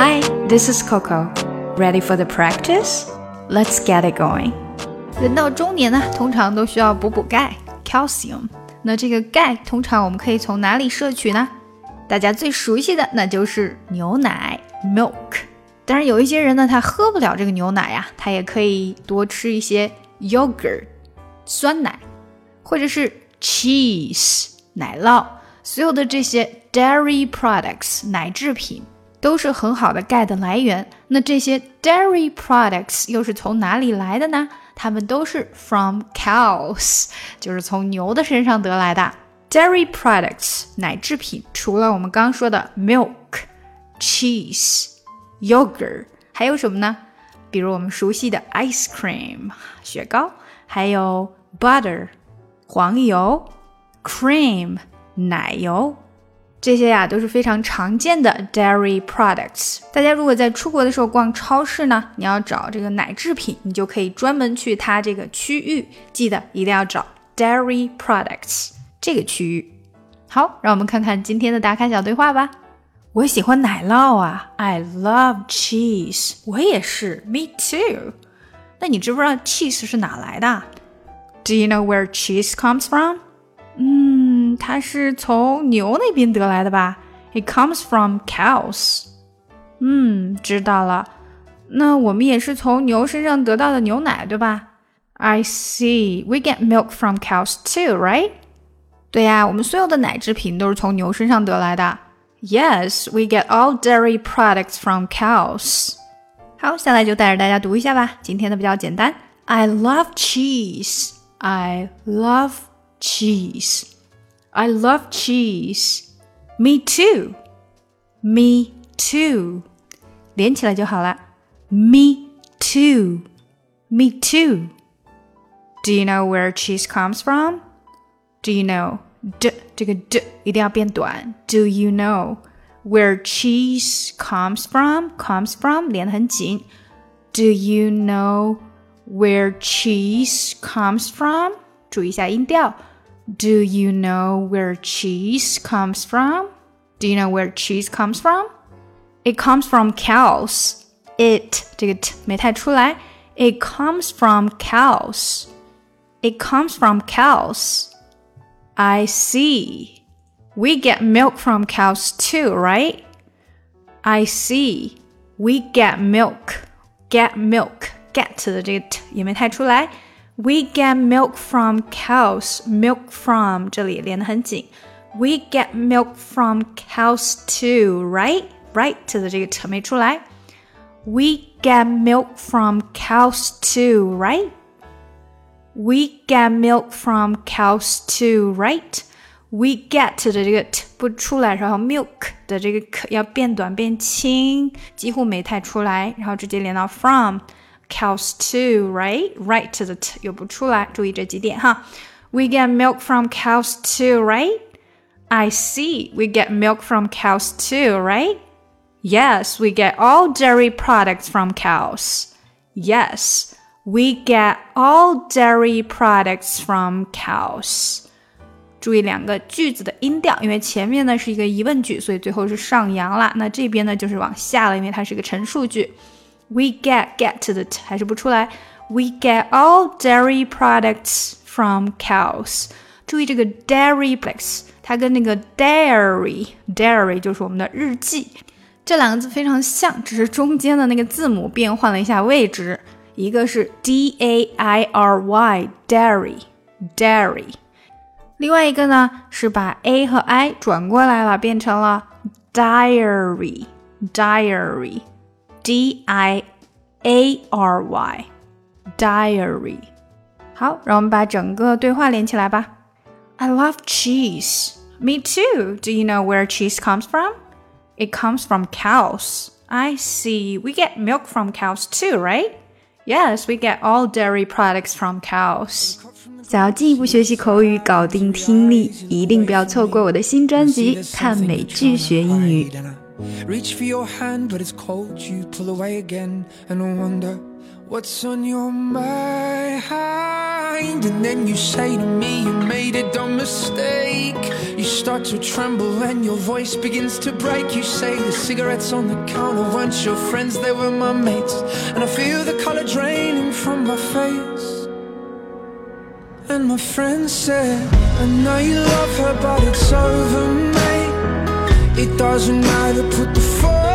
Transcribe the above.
Hi, this is Coco. Ready for the practice? Let's get it going. 人到中年呢，通常都需要补补钙 （calcium）。那这个钙通常我们可以从哪里摄取呢？大家最熟悉的那就是牛奶 （milk）。当然，有一些人呢，他喝不了这个牛奶呀，他也可以多吃一些 yogurt 酸奶，或者是 cheese 奶酪。所有的这些 dairy products 奶制品都是很好的钙的来源。那这些 dairy products 又是从哪里来的呢？它们都是 from cows，就是从牛的身上得来的。dairy products 奶制品，除了我们刚说的 milk、cheese、yogurt，还有什么呢？比如我们熟悉的 ice cream 雪糕，还有 butter 黄油、cream。奶油，这些呀都是非常常见的 dairy products。大家如果在出国的时候逛超市呢，你要找这个奶制品，你就可以专门去它这个区域，记得一定要找 dairy products 这个区域。好，让我们看看今天的打卡小对话吧。我喜欢奶酪啊，I love cheese。我也是，Me too。那你知不知道 cheese 是哪来的？Do you know where cheese comes from？嗯，它是从牛那边得来的吧？It comes from cows。嗯，知道了。那我们也是从牛身上得到的牛奶，对吧？I see. We get milk from cows too, right? 对呀，我们所有的奶制品都是从牛身上得来的。Yes, we get all dairy products from cows. 好，下来就带着大家读一下吧。今天的比较简单。I love cheese. I love cheese. I love cheese. Me too. Me too. 连起来就好了。Me too. Me too. Do you know where cheese comes from? Do you know? d 这个 d 一定要变短。Do you know where cheese comes from? Comes from 连得很紧。Do you know where cheese comes from? 注意一下音调。 do you know where cheese comes from? Do you know where cheese comes from? It comes from cows. It 这个 t 没太出来。It comes from cows. It comes from cows. I see. We get milk from cows too, right? I see. We get milk. Get milk. Get 的这个 t 也没太出来。 we get milk from cows. Milk from 这里连得很紧。We get milk from cows too, right? Right 的这个 t 没出来。We get milk from cows too, right? We get milk from cows too, right? We get 的这个 t 不出来，然后 milk 的这个 k 要变短变轻，几乎没太出来，然后直接连到 from。 cows too, right? Right 的 t 又不出来，注意这几点哈。We get milk from cows too, right? I see. We get milk from cows too, right? Yes, we get all dairy products from cows. Yes, we get all dairy products from cows. 注意两个句子的音调，因为前面呢是一个疑问句，所以最后是上扬了。那这边呢就是往下了，因为它是个陈述句。 we get get to the t 还是不出来。We get all dairy products from cows。注意这个 dairy products，它跟那个 dairy dairy 就是我们的日记，这两个字非常像，只是中间的那个字母变换了一下位置。一个是 d a i r y dairy dairy，另外一个呢是把 a 和 i 转过来了，变成了 diary diary。 D I A R Y diary。好，让我们把整个对话连起来吧。I love cheese. Me too. Do you know where cheese comes from? It comes from cows. I see. We get milk from cows too, right? Yes, we get all dairy products from cows. 想要进一步学习口语，搞定听力，一定不要错过我的新专辑《看美剧学英语》。 Reach for your hand, but it's cold. You pull away again and I wonder what's on your mind. and then you say to me you made a dumb mistake. You start to tremble and your voice begins to break. You say the cigarettes on the counter weren't your friends, they were my mates. And I feel the color draining from my face. And my friend said, I know you love her, but it's over, mate. It doesn't matter, put the phone